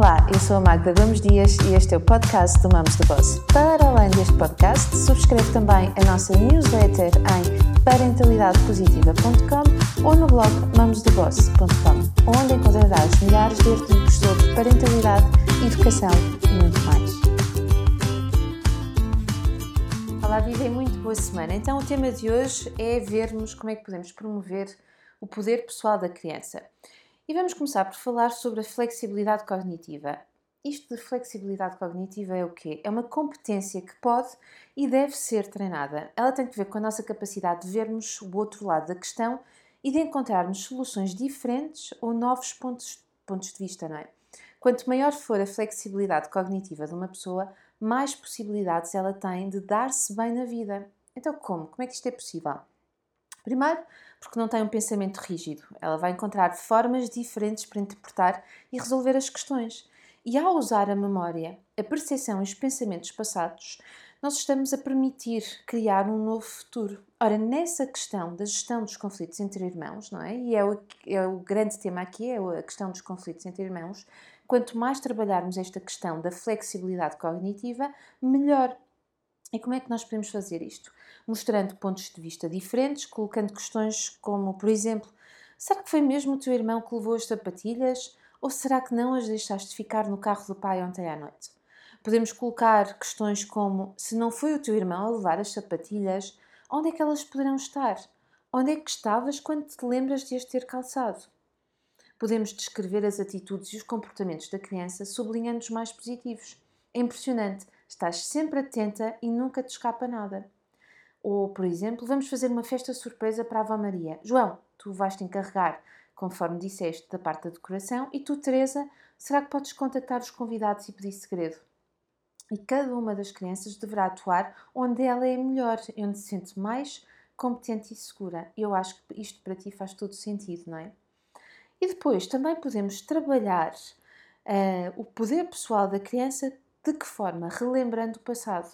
Olá, eu sou a Magda Gomes Dias e este é o podcast do Mamos do Boss. Para além deste podcast, subscreve também a nossa newsletter em parentalidadepositiva.com ou no blog mamosdoboss.com, onde encontrarás milhares de artigos sobre parentalidade, educação e muito mais. Olá, vivem muito boa semana. Então, o tema de hoje é vermos como é que podemos promover o poder pessoal da criança. E vamos começar por falar sobre a flexibilidade cognitiva. Isto de flexibilidade cognitiva é o quê? É uma competência que pode e deve ser treinada. Ela tem que ver com a nossa capacidade de vermos o outro lado da questão e de encontrarmos soluções diferentes ou novos pontos, pontos de vista, não é? Quanto maior for a flexibilidade cognitiva de uma pessoa, mais possibilidades ela tem de dar-se bem na vida. Então, como? Como é que isto é possível? Primeiro, porque não tem um pensamento rígido. Ela vai encontrar formas diferentes para interpretar e resolver as questões. E ao usar a memória, a percepção e os pensamentos passados, nós estamos a permitir criar um novo futuro. Ora, nessa questão da gestão dos conflitos entre irmãos, não é? E é o, é o grande tema aqui, é a questão dos conflitos entre irmãos. Quanto mais trabalharmos esta questão da flexibilidade cognitiva, melhor. E como é que nós podemos fazer isto? Mostrando pontos de vista diferentes, colocando questões como, por exemplo, será que foi mesmo o teu irmão que levou as sapatilhas? Ou será que não as deixaste ficar no carro do pai ontem à noite? Podemos colocar questões como: se não foi o teu irmão a levar as sapatilhas, onde é que elas poderão estar? Onde é que estavas quando te lembras de as ter calçado? Podemos descrever as atitudes e os comportamentos da criança sublinhando os mais positivos. É impressionante Estás sempre atenta e nunca te escapa nada. Ou, por exemplo, vamos fazer uma festa surpresa para a Avó Maria. João, tu vais te encarregar, conforme disseste, da parte da decoração, e tu, Teresa, será que podes contactar os convidados e pedir segredo? E cada uma das crianças deverá atuar onde ela é melhor onde se sente mais competente e segura. Eu acho que isto para ti faz todo sentido, não é? E depois também podemos trabalhar uh, o poder pessoal da criança de que forma? Relembrando o passado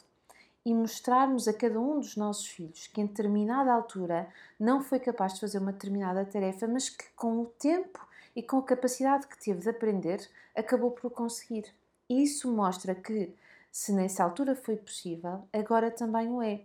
e mostrarmos a cada um dos nossos filhos que em determinada altura não foi capaz de fazer uma determinada tarefa, mas que com o tempo e com a capacidade que teve de aprender, acabou por conseguir. E isso mostra que, se nessa altura foi possível, agora também o é.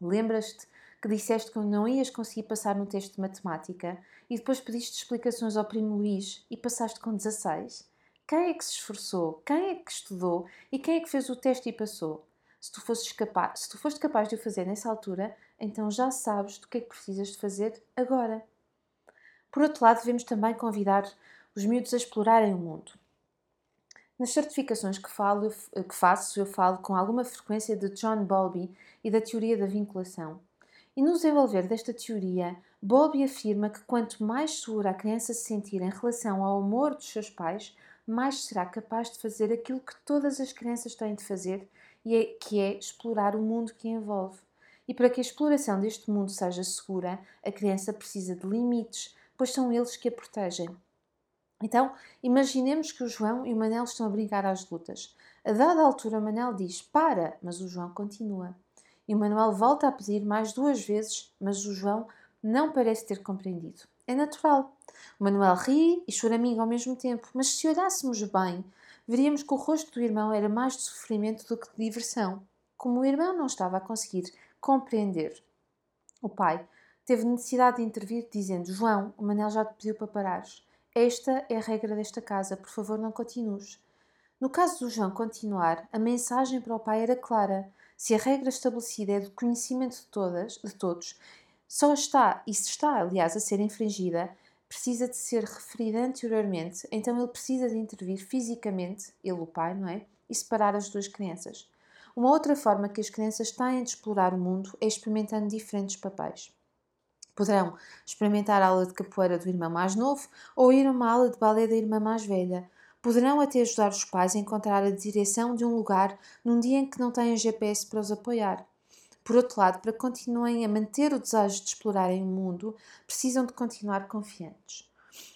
Lembras-te que disseste que não ias conseguir passar no teste de matemática e depois pediste explicações ao primo Luís e passaste com 16? Quem é que se esforçou? Quem é que estudou? E quem é que fez o teste e passou? Se tu, fosses capaz, se tu foste capaz de o fazer nessa altura, então já sabes do que é que precisas de fazer agora. Por outro lado, devemos também convidar os miúdos a explorarem o mundo. Nas certificações que, falo, que faço, eu falo com alguma frequência de John Bowlby e da teoria da vinculação. E no desenvolver desta teoria, Bowlby afirma que quanto mais segura a criança se sentir em relação ao amor dos seus pais, mais será capaz de fazer aquilo que todas as crianças têm de fazer, e é, que é explorar o mundo que envolve. E para que a exploração deste mundo seja segura, a criança precisa de limites, pois são eles que a protegem. Então, imaginemos que o João e o Manel estão a brincar às lutas. A dada altura, o Manel diz: Para! Mas o João continua. E o Manuel volta a pedir mais duas vezes, mas o João não parece ter compreendido. É natural. O Manuel ri e choraminga ao mesmo tempo, mas se olhássemos bem, veríamos que o rosto do irmão era mais de sofrimento do que de diversão, como o irmão não estava a conseguir compreender. O pai teve necessidade de intervir, dizendo: João, o Manel já te pediu para parares. Esta é a regra desta casa, por favor, não continues. No caso do João continuar, a mensagem para o pai era clara. Se a regra estabelecida é do conhecimento de todas, de todos, só está, e se está, aliás, a ser infringida, precisa de ser referida anteriormente, então ele precisa de intervir fisicamente, ele o pai, não é? E separar as duas crianças. Uma outra forma que as crianças têm de explorar o mundo é experimentando diferentes papéis. Poderão experimentar a aula de capoeira do irmão mais novo ou ir a uma aula de balé da irmã mais velha. Poderão até ajudar os pais a encontrar a direção de um lugar num dia em que não têm GPS para os apoiar. Por outro lado, para que continuem a manter o desejo de explorarem o mundo, precisam de continuar confiantes.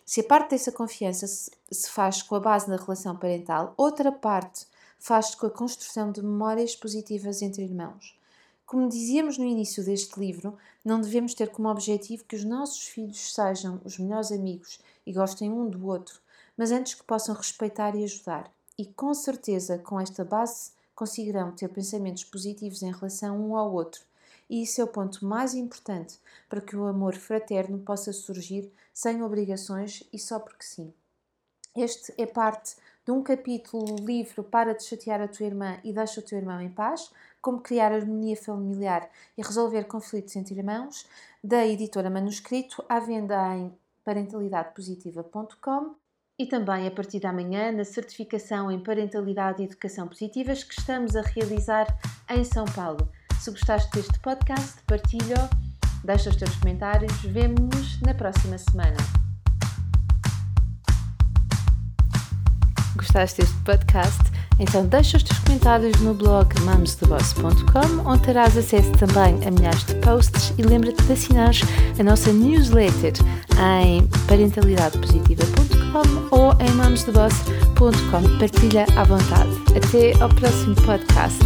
Se a parte dessa confiança se faz com a base na relação parental, outra parte faz-se com a construção de memórias positivas entre irmãos. Como dizíamos no início deste livro, não devemos ter como objetivo que os nossos filhos sejam os melhores amigos e gostem um do outro, mas antes que possam respeitar e ajudar. E com certeza, com esta base, conseguirão ter pensamentos positivos em relação um ao outro. E isso é o ponto mais importante para que o amor fraterno possa surgir sem obrigações e só porque sim. Este é parte de um capítulo livro Para de chatear a tua irmã e deixa o teu irmão em paz, como criar harmonia familiar e resolver conflitos entre irmãos, da editora Manuscrito, à venda em parentalidadepositiva.com e também a partir da manhã na certificação em Parentalidade e Educação Positivas que estamos a realizar em São Paulo. Se gostaste deste podcast, partilha, deixa os teus comentários, vemo-nos na próxima semana. Gostaste deste podcast? Então deixa os teus comentários no blog mamosdeboss.com onde terás acesso também a milhares de posts e lembra-te de assinar a nossa newsletter em parentalidadepositiva.com ou em mamosdeboss.com. Partilha à vontade. Até ao próximo podcast.